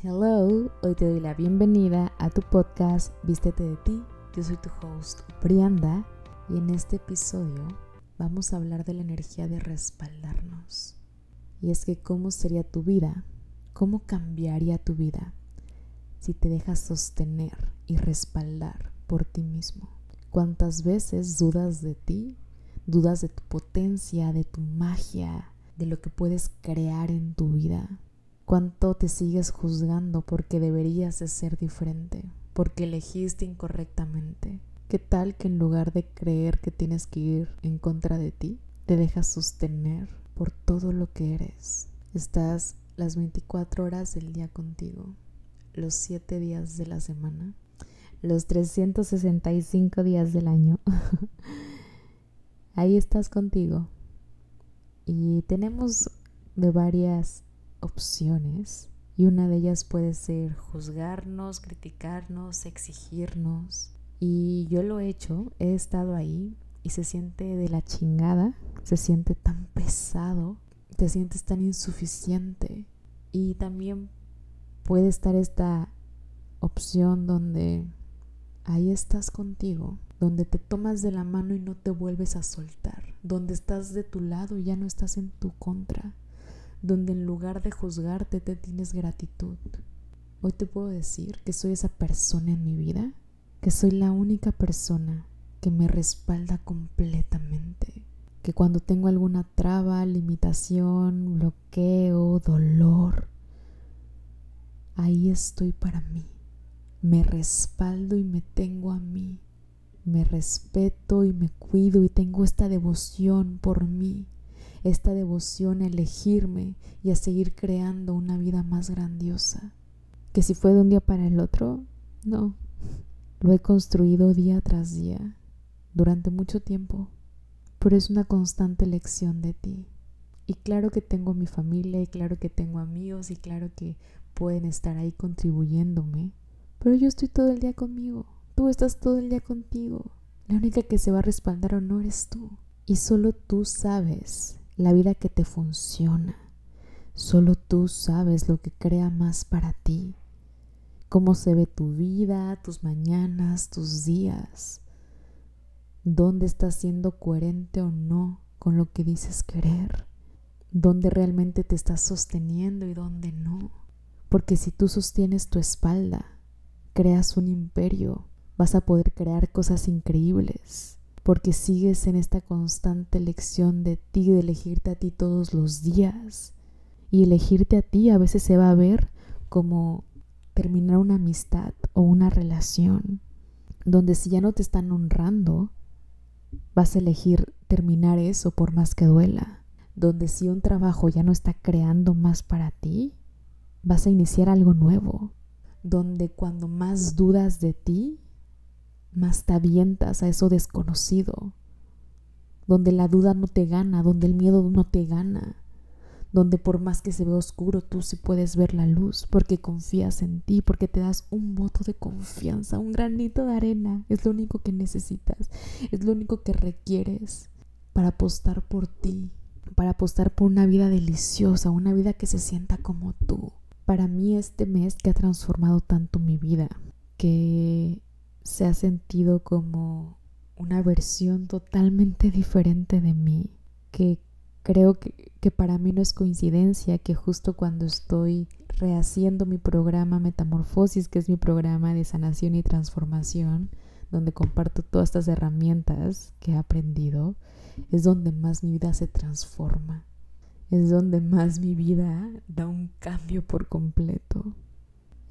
Hello, hoy te doy la bienvenida a tu podcast Vístete de ti. Yo soy tu host Brianda y en este episodio vamos a hablar de la energía de respaldarnos. Y es que cómo sería tu vida, cómo cambiaría tu vida si te dejas sostener y respaldar por ti mismo. ¿Cuántas veces dudas de ti? Dudas de tu potencia, de tu magia, de lo que puedes crear en tu vida cuánto te sigues juzgando porque deberías de ser diferente, porque elegiste incorrectamente. ¿Qué tal que en lugar de creer que tienes que ir en contra de ti, te dejas sostener por todo lo que eres? Estás las 24 horas del día contigo, los 7 días de la semana, los 365 días del año. Ahí estás contigo. Y tenemos de varias opciones y una de ellas puede ser juzgarnos, criticarnos, exigirnos. Y yo lo he hecho, he estado ahí y se siente de la chingada, se siente tan pesado, te sientes tan insuficiente. Y también puede estar esta opción donde ahí estás contigo, donde te tomas de la mano y no te vuelves a soltar, donde estás de tu lado y ya no estás en tu contra donde en lugar de juzgarte te tienes gratitud. Hoy te puedo decir que soy esa persona en mi vida, que soy la única persona que me respalda completamente, que cuando tengo alguna traba, limitación, bloqueo, dolor, ahí estoy para mí. Me respaldo y me tengo a mí. Me respeto y me cuido y tengo esta devoción por mí esta devoción a elegirme y a seguir creando una vida más grandiosa. Que si fue de un día para el otro, no. Lo he construido día tras día, durante mucho tiempo, pero es una constante elección de ti. Y claro que tengo mi familia y claro que tengo amigos y claro que pueden estar ahí contribuyéndome, pero yo estoy todo el día conmigo, tú estás todo el día contigo. La única que se va a respaldar o no eres tú. Y solo tú sabes la vida que te funciona. Solo tú sabes lo que crea más para ti, cómo se ve tu vida, tus mañanas, tus días, dónde estás siendo coherente o no con lo que dices querer, dónde realmente te estás sosteniendo y dónde no. Porque si tú sostienes tu espalda, creas un imperio, vas a poder crear cosas increíbles porque sigues en esta constante elección de ti, de elegirte a ti todos los días. Y elegirte a ti a veces se va a ver como terminar una amistad o una relación, donde si ya no te están honrando, vas a elegir terminar eso por más que duela, donde si un trabajo ya no está creando más para ti, vas a iniciar algo nuevo, donde cuando más dudas de ti, más te avientas a eso desconocido, donde la duda no te gana, donde el miedo no te gana, donde por más que se vea oscuro, tú sí puedes ver la luz, porque confías en ti, porque te das un voto de confianza, un granito de arena, es lo único que necesitas, es lo único que requieres para apostar por ti, para apostar por una vida deliciosa, una vida que se sienta como tú. Para mí este mes que ha transformado tanto mi vida, que se ha sentido como una versión totalmente diferente de mí, que creo que, que, para mí no es coincidencia que justo cuando estoy rehaciendo mi programa Metamorfosis, que es mi programa de sanación y transformación, donde comparto todas estas herramientas que he aprendido, es donde más mi vida se transforma, es donde más mi vida da un cambio por completo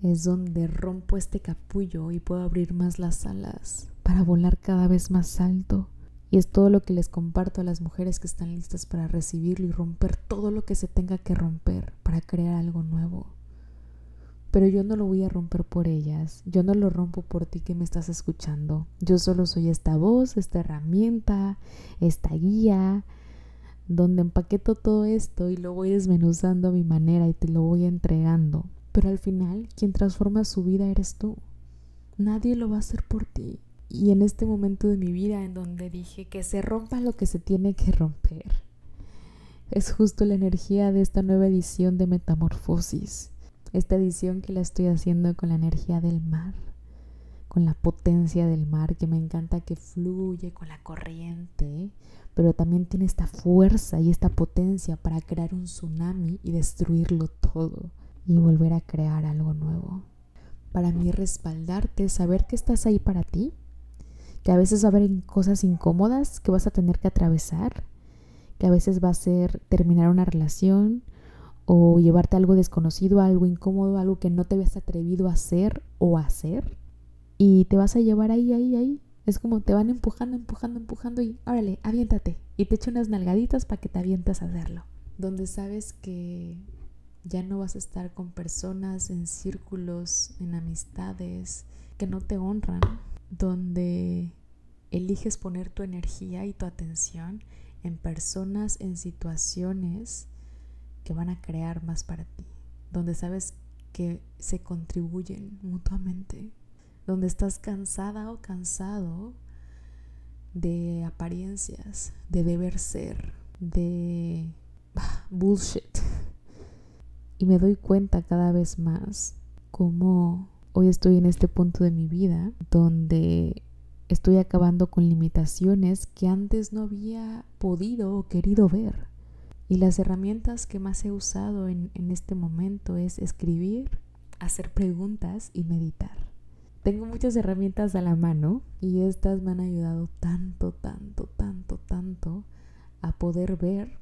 es donde rompo este capullo y puedo abrir más las alas para volar cada vez más alto. Y es todo lo que les comparto a las mujeres que están listas para recibirlo y romper todo lo que se tenga que romper para crear algo nuevo. Pero yo no lo voy a romper por ellas, yo no lo rompo por ti que me estás escuchando. Yo solo soy esta voz, esta herramienta, esta guía, donde empaqueto todo esto y lo voy desmenuzando a mi manera y te lo voy entregando pero al final, quien transforma su vida eres tú. Nadie lo va a hacer por ti. Y en este momento de mi vida en donde dije que se rompa lo que se tiene que romper, es justo la energía de esta nueva edición de Metamorfosis. esta edición que la estoy haciendo con la energía del mar, con la potencia del mar, que me encanta que fluye con la corriente, pero también tiene esta fuerza y esta potencia para crear un tsunami y destruirlo todo y volver a crear algo nuevo. Para mí respaldarte, saber que estás ahí para ti, que a veces va a haber cosas incómodas que vas a tener que atravesar, que a veces va a ser terminar una relación o llevarte algo desconocido, algo incómodo, algo que no te habías atrevido a hacer o a hacer. Y te vas a llevar ahí, ahí, ahí. Es como te van empujando, empujando, empujando y órale, aviéntate. Y te echo unas nalgaditas para que te avientas a hacerlo. Donde sabes que ya no vas a estar con personas en círculos, en amistades que no te honran. Donde eliges poner tu energía y tu atención en personas, en situaciones que van a crear más para ti, donde sabes que se contribuyen mutuamente, donde estás cansada o cansado de apariencias, de deber ser, de bullshit. Y me doy cuenta cada vez más cómo hoy estoy en este punto de mi vida donde estoy acabando con limitaciones que antes no había podido o querido ver. Y las herramientas que más he usado en, este momento es escribir, hacer preguntas y meditar. Tengo muchas herramientas a la mano y estas me han ayudado tanto, tanto, tanto, tanto a poder ver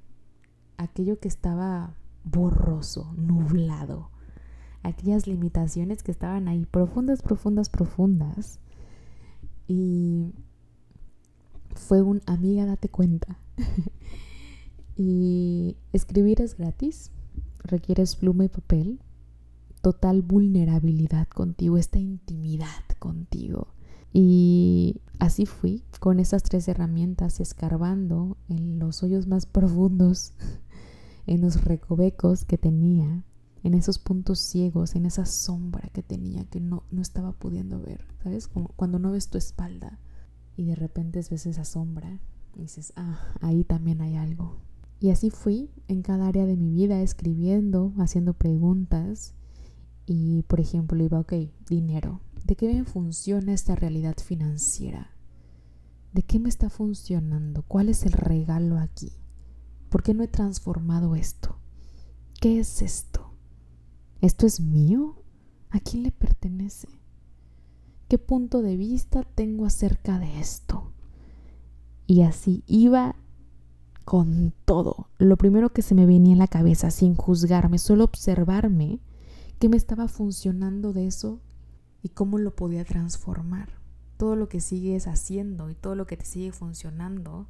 aquello que estaba borroso, nublado, aquellas limitaciones que estaban ahí profundas, profundas, profundas. Y fue un amiga, date cuenta. Y escribir es gratis, requieres pluma y papel, total vulnerabilidad contigo, esta intimidad contigo. Y así fui, con esas tres herramientas, escarbando en los hoyos más profundos, en los recovecos que tenía, en esos puntos ciegos, en esa sombra que tenía que no, no estaba pudiendo ver, ¿sabes? Como cuando no ves tu espalda y de repente ves esa sombra y dices, ah, ahí también hay algo. Y así fui en cada área de mi vida escribiendo, haciendo preguntas. Y por ejemplo, iba, ok, dinero. ¿De qué me funciona esta realidad financiera? ¿De qué me está funcionando? ¿Cuál es el regalo aquí? ¿Por qué no he transformado esto? ¿Qué es esto? ¿Esto es mío? ¿A quién le pertenece? ¿Qué punto de vista tengo acerca de esto? Y así iba con todo. Lo primero que se me venía en la cabeza, sin juzgarme, solo observarme qué me estaba funcionando de eso y cómo lo podía transformar. Todo lo que sigues haciendo y todo lo que te sigue funcionando,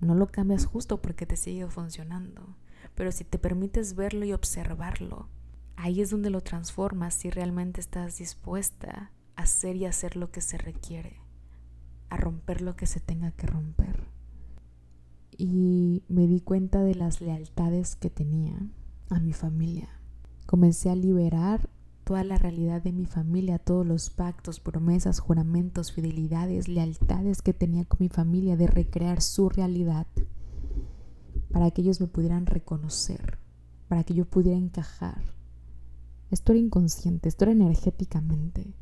no lo cambias justo porque te sigue funcionando. Pero si te permites verlo y observarlo, ahí es donde lo transformas si realmente estás dispuesta a hacer y hacer lo que se requiere, a romper lo que se tenga que romper y me di cuenta de las lealtades que tenía a mi familia. Comencé a liberar toda la realidad de mi familia, todos los pactos, promesas, juramentos, fidelidades, lealtades que tenía con mi familia, de recrear su realidad para que ellos me pudieran reconocer, para que yo pudiera encajar. Esto era inconsciente, esto era energéticamente.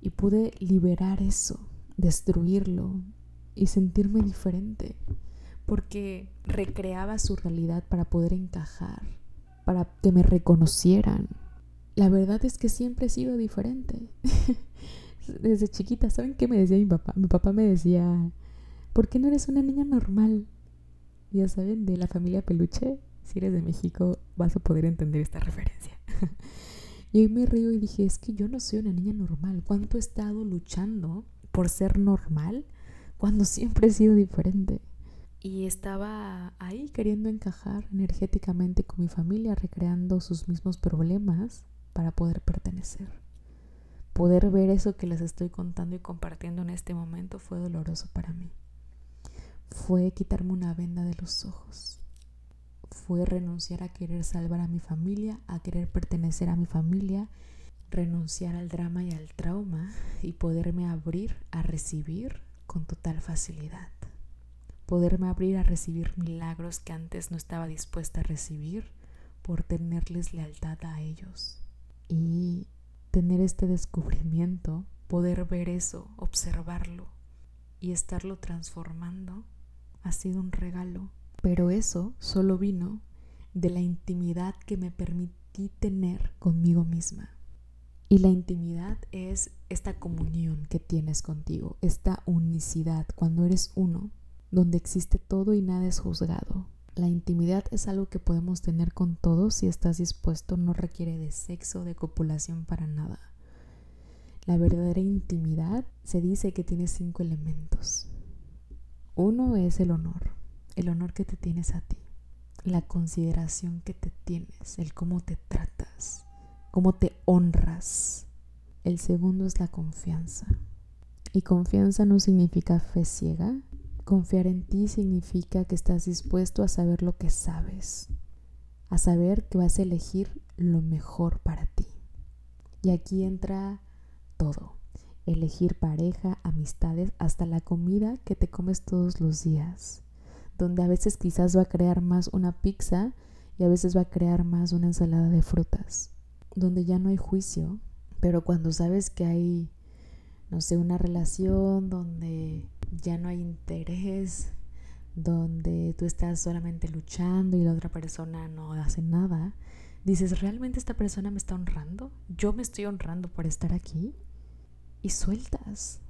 Y pude liberar eso, destruirlo, y sentirme diferente, porque recreaba su realidad para poder encajar, para que me reconocieran. La verdad es que siempre he sido diferente. Desde chiquita, ¿saben qué me decía mi papá? Mi papá me decía, ¿por qué no eres una niña normal? Ya saben, de la familia peluche, si eres de México vas a poder entender esta referencia. y hoy me río y dije, es que yo no soy una niña normal. ¿Cuánto he estado luchando por ser normal? cuando siempre he sido diferente. Y estaba ahí queriendo encajar energéticamente con mi familia, recreando sus mismos problemas para poder pertenecer. Poder ver eso que les estoy contando y compartiendo en este momento fue doloroso para mí. Fue quitarme una venda de los ojos. Fue renunciar a querer salvar a mi familia, a querer pertenecer a mi familia, renunciar al drama y al trauma y poderme abrir a recibir con total facilidad. Poderme abrir a recibir milagros que antes no estaba dispuesta a recibir por tenerles lealtad a ellos. Y tener este descubrimiento, poder ver eso, observarlo y estarlo transformando, ha sido un regalo. Pero eso solo vino de la intimidad que me permití tener conmigo misma. Y la intimidad es esta comunión que tienes contigo, esta unicidad, cuando eres uno, donde existe todo y nada es juzgado. La intimidad es algo que podemos tener con todos si estás dispuesto, no requiere de sexo, de copulación para nada. La verdadera intimidad se dice que tiene cinco elementos. Uno es el honor, el honor que te tienes a ti, la consideración que te tienes, el cómo te tratas, cómo te honras. El segundo es la confianza. Y confianza no significa fe ciega, Confiar en ti significa que estás dispuesto a saber lo que sabes, a saber que vas a elegir lo mejor para ti. Y aquí entra todo, elegir pareja, amistades, hasta la comida que te comes todos los días, donde a veces quizás va a crear más una pizza y a veces va a crear más una ensalada de frutas, donde ya no hay juicio, pero cuando sabes que hay, no sé, una relación donde ya no hay interés, donde tú estás solamente luchando y la otra persona no hace nada, dices, ¿realmente esta persona me está honrando? ¿Yo me estoy honrando por estar aquí? Y sueltas.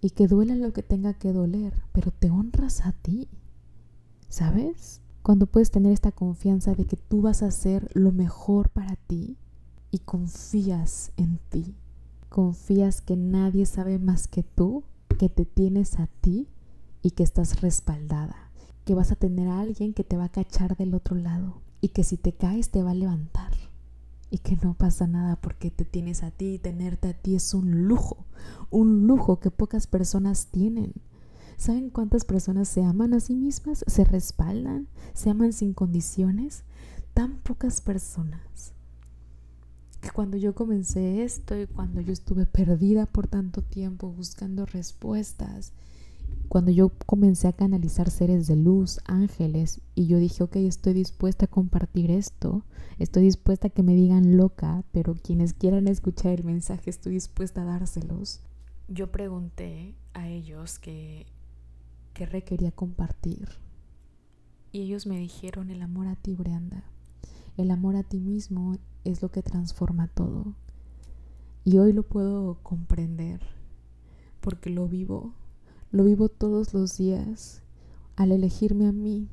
Y que duela lo que tenga que doler, pero te honras a ti. ¿Sabes? Cuando puedes tener esta confianza de que tú vas a hacer lo mejor para ti y confías en ti. Confías que nadie sabe más que tú que te tienes a ti y que estás respaldada, que vas a tener a alguien que te va a cachar del otro lado y que si te caes te va a levantar y que no pasa nada porque te tienes a ti y tenerte a ti es un lujo, un lujo que pocas personas tienen. ¿Saben cuántas personas se aman a sí mismas, se respaldan, se aman sin condiciones? Tan pocas personas cuando yo comencé esto y cuando yo estuve perdida por tanto tiempo buscando respuestas, cuando yo comencé a canalizar seres de luz, ángeles, y yo dije, ok, estoy dispuesta a compartir esto, estoy dispuesta a que me digan loca, pero quienes quieran escuchar el mensaje, estoy dispuesta a dárselos. Yo pregunté a ellos que, que requería compartir. Y ellos me dijeron el amor a ti, Brianda. El amor a ti mismo es lo que transforma todo. Y hoy lo puedo comprender porque lo vivo, lo vivo todos los días al elegirme a mí.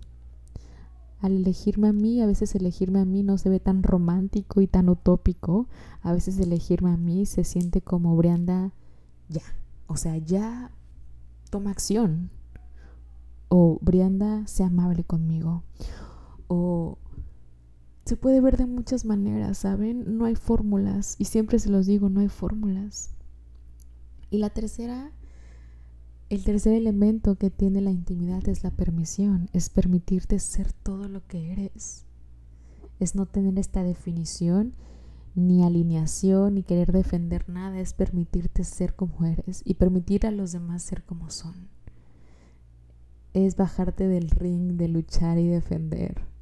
Al elegirme a mí, a veces elegirme a mí no se ve tan romántico y tan utópico. A veces elegirme a mí se siente como Brianda, ya. O sea, ya toma acción. O Brianda, sea amable conmigo. O se puede ver de muchas maneras, ¿saben? No hay fórmulas. Y siempre se los digo, no hay fórmulas. Y la tercera, el tercer elemento que tiene la intimidad es la permisión. Es permitirte ser todo lo que eres. Es no tener esta definición ni alineación ni querer defender nada. Es permitirte ser como eres y permitir a los demás ser como son. Es bajarte del ring de luchar y defender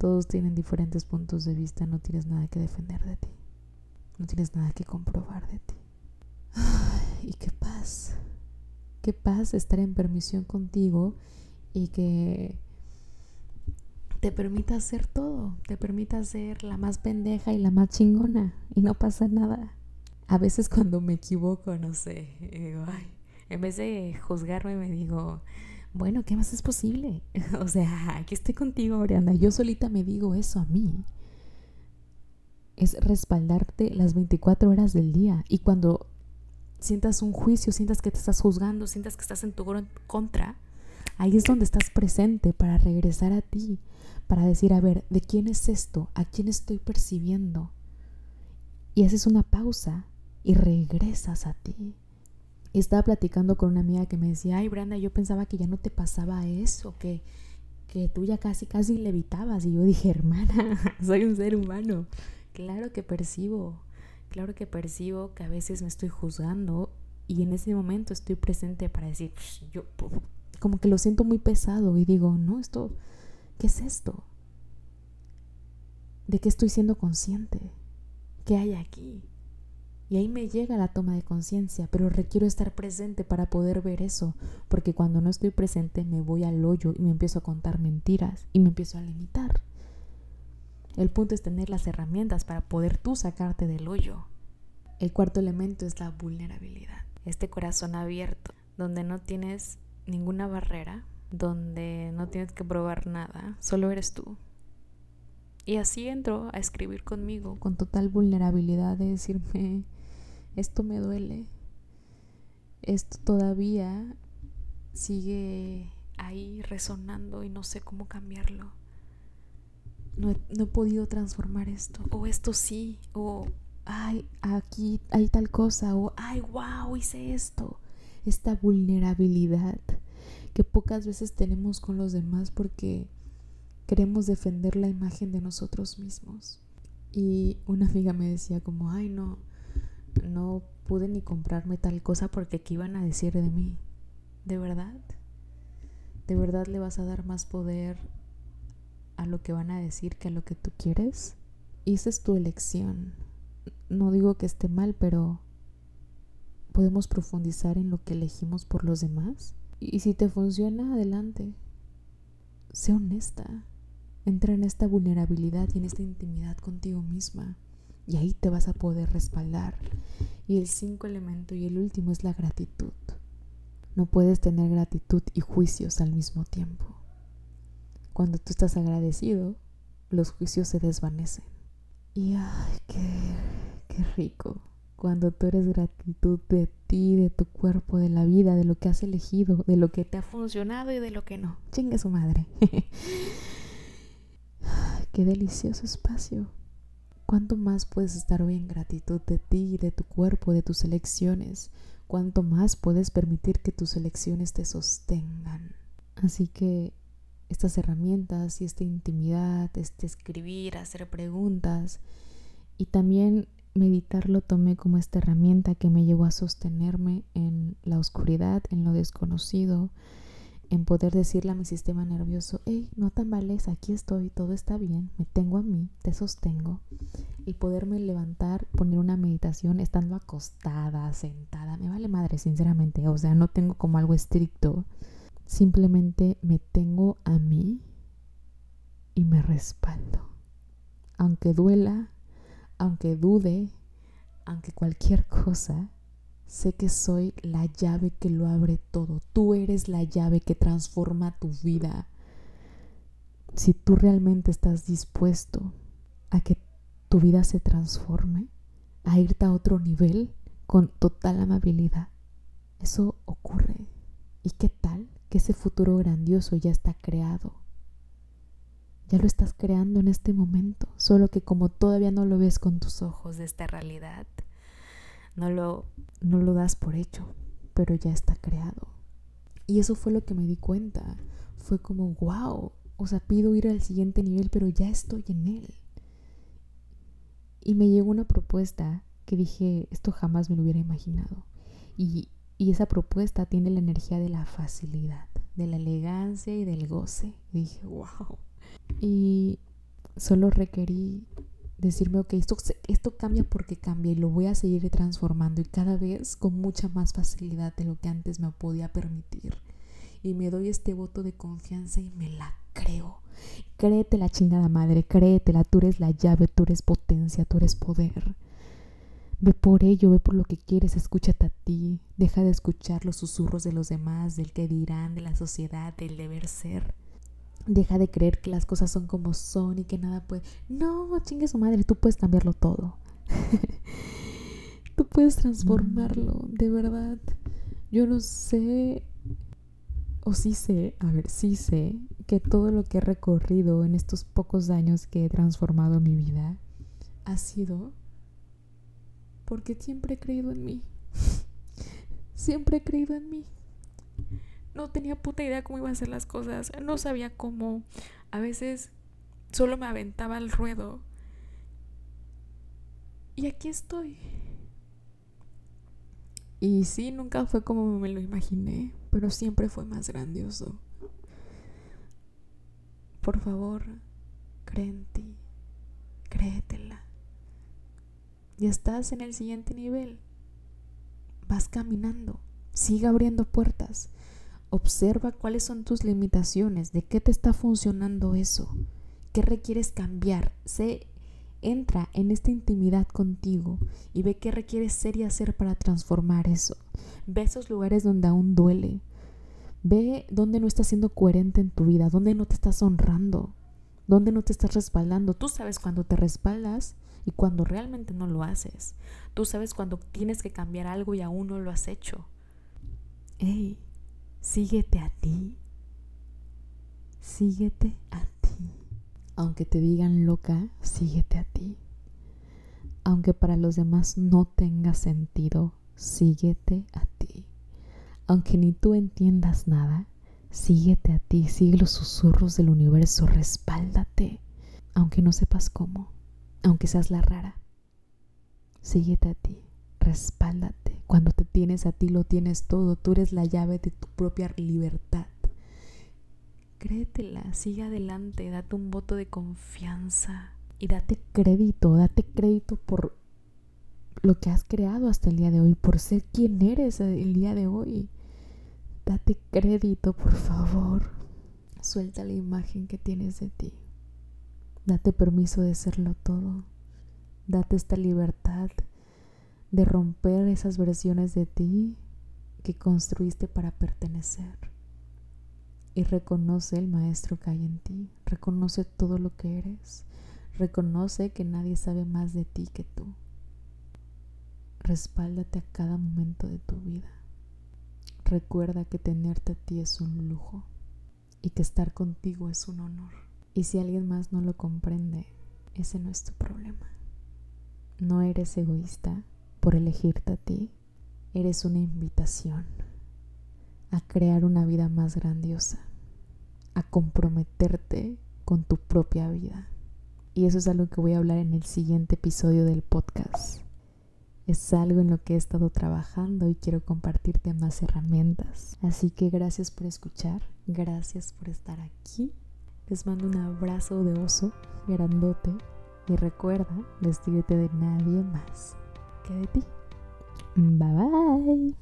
todos tienen diferentes puntos de vista, no tienes nada que defender de ti. No tienes nada que comprobar de ti. y qué paz. Qué paz estar en permisión contigo y que te permita hacer todo, te permita ser la más pendeja y la más chingona y no pasa nada. A veces cuando me equivoco, no sé, en vez de juzgarme me digo, bueno, ¿qué más es posible? o sea, aquí estoy contigo, Brianda. Yo solita me digo eso a mí. Es respaldarte las 24 horas del día. Y cuando sientas un juicio, sientas que te estás juzgando, sientas que estás en tu contra, ahí es donde estás presente para regresar a ti, para decir, a ver, ¿de quién es esto? ¿A quién estoy percibiendo? Y haces una pausa y regresas a ti estaba platicando con una amiga que me decía, ay Branda, yo pensaba que ya no te pasaba eso, que, que tú ya casi, casi levitabas. Y yo dije, hermana, soy un ser humano. Claro que percibo, claro que percibo que a veces me estoy juzgando y en ese momento estoy presente para decir, yo como que lo siento muy pesado y digo, no, esto, ¿qué es esto? ¿De qué estoy siendo consciente? ¿Qué hay aquí? Y ahí me llega la toma de conciencia, pero requiero estar presente para poder ver eso, porque cuando no estoy presente me voy al hoyo y me empiezo a contar mentiras y me empiezo a limitar. El punto es tener las herramientas para poder tú sacarte del hoyo. El cuarto elemento es la vulnerabilidad, este corazón abierto, donde no tienes ninguna barrera, donde no tienes que probar nada, solo eres tú. Y así entro a escribir conmigo con total vulnerabilidad de decirme, esto me duele, esto todavía sigue ahí resonando y no sé cómo cambiarlo. No he, podido transformar esto, o esto sí, o ay, aquí hay tal cosa, o ay, wow, hice esto. Esta vulnerabilidad que pocas veces tenemos con los demás porque queremos defender la imagen de nosotros mismos. Y una amiga me decía como, ay, no, no pude ni comprarme tal cosa porque qué iban a decir de mí. ¿De verdad? ¿De verdad le vas a dar más poder a lo que van a decir que a lo que tú quieres? Y esa es tu elección. No digo que esté mal, pero podemos profundizar en lo que elegimos por los demás. Y si te funciona, adelante. Sé honesta. Entra en esta vulnerabilidad y en esta intimidad contigo misma. Y ahí te vas a poder respaldar. Y el cinco elemento y el último es la gratitud. No puedes tener gratitud y juicios al mismo tiempo. Cuando tú estás agradecido, los juicios se desvanecen. Y ay, qué, qué rico. Cuando tú eres gratitud de ti, de tu cuerpo, de la vida, de lo que has elegido, de lo que te ha funcionado y de lo que no. Chingue su madre. qué delicioso espacio. ¿Cuánto más puedes estar hoy en gratitud de ti, de tu cuerpo, de tus elecciones? ¿Cuánto más puedes permitir que tus elecciones te sostengan? Así que estas herramientas y esta intimidad, este escribir, hacer preguntas y también meditar lo tomé como esta herramienta que me llevó a sostenerme en la oscuridad, en lo desconocido, en poder decirle a mi sistema nervioso, hey, no tambales, aquí estoy, todo está bien, me tengo a mí, te sostengo. Y poderme levantar, poner una meditación estando acostada, sentada, me vale madre, sinceramente, o sea, no tengo como algo estricto, simplemente me tengo a mí y me respaldo. Aunque duela, aunque dude, aunque cualquier cosa, Sé que soy la llave que lo abre todo. Tú eres la llave que transforma tu vida. Si tú realmente estás dispuesto a que tu vida se transforme, a irte a otro nivel con total amabilidad, eso ocurre. ¿Y qué tal que ese futuro grandioso ya está creado? Ya lo estás creando en este momento, solo que como todavía no lo ves con tus ojos de esta realidad, no lo, no lo das por hecho, pero ya está creado. Y eso fue lo que me di cuenta. Fue como, wow, o sea, pido ir al siguiente nivel, pero ya estoy en él. Y me llegó una propuesta que dije, esto jamás me lo hubiera imaginado. Y, y esa propuesta tiene la energía de la facilidad, de la elegancia y del goce. Dije, wow. Y solo requerí decirme, ok, esto, esto cambia porque cambia y lo voy a seguir transformando y cada vez con mucha más facilidad de lo que antes me podía permitir. Y me doy este voto de confianza y me la creo. Créete la chingada madre, créetela, tú eres la llave, tú eres potencia, tú eres poder. Ve por ello, ve por lo que quieres, escúchate a ti, deja de escuchar los susurros de los demás, del que dirán, de la sociedad, del deber ser. Deja de creer que las cosas son como son y que nada puede. No, chingue su madre, tú puedes cambiarlo todo. tú puedes transformarlo, de verdad. Yo no sé, o sí sé, a ver, sí sé que todo lo que he recorrido en estos pocos años que he transformado mi vida ha sido porque siempre he creído en mí. siempre he creído en mí no tenía puta idea cómo iba a ser las cosas, no sabía cómo. A veces solo me aventaba al ruedo. Y aquí estoy. Y sí, nunca fue como me lo imaginé, pero siempre fue más grandioso. Por favor, cree en ti. Créetela. Ya estás en el siguiente nivel. Vas caminando. Sigue abriendo puertas. Observa cuáles son tus limitaciones, de qué te está funcionando eso, qué requieres cambiar. Sé, entra en esta intimidad contigo y ve qué requieres ser y hacer para transformar eso. Ve esos lugares donde aún duele. Ve dónde no estás siendo coherente en tu vida, dónde no te estás honrando, dónde no te estás respaldando. Tú sabes cuando te respaldas y cuando realmente no lo haces. Tú sabes cuando tienes que cambiar algo y aún no lo has hecho. Ey, síguete a ti. Síguete a ti. Aunque te digan loca, síguete a ti. Aunque para los demás no tenga sentido, síguete a ti. Aunque ni tú entiendas nada, síguete a ti, sigue los susurros del universo, respáldate, aunque no sepas cómo, aunque seas la rara. Síguete a ti, respáldate. Cuando te tienes a ti lo tienes todo, tú eres la llave de tu propia libertad. Créetela, sigue adelante, date un voto de confianza y date crédito, date crédito por lo que has creado hasta el día de hoy, por ser quien eres el día de hoy. Date crédito, por favor. Suelta la imagen que tienes de ti. Date permiso de serlo todo. Date esta libertad de romper esas versiones de ti que construiste para pertenecer. Y reconoce el maestro que hay en ti. Reconoce todo lo que eres. Reconoce que nadie sabe más de ti que tú. Respáldate a cada momento de tu vida. Recuerda que tenerte a ti es un lujo y que estar contigo es un honor. Y si alguien más no lo comprende, ese no es tu problema. No eres egoísta por elegirte a ti. Eres una invitación a crear una vida más grandiosa, a comprometerte con tu propia vida. Y eso es algo que voy a hablar en el siguiente episodio del podcast. Es algo en lo que he estado trabajando y quiero compartirte más herramientas. Así que gracias por escuchar, gracias por estar aquí. Les mando un abrazo de oso grandote y recuerda, vestirte de nadie más que de ti. Bye bye.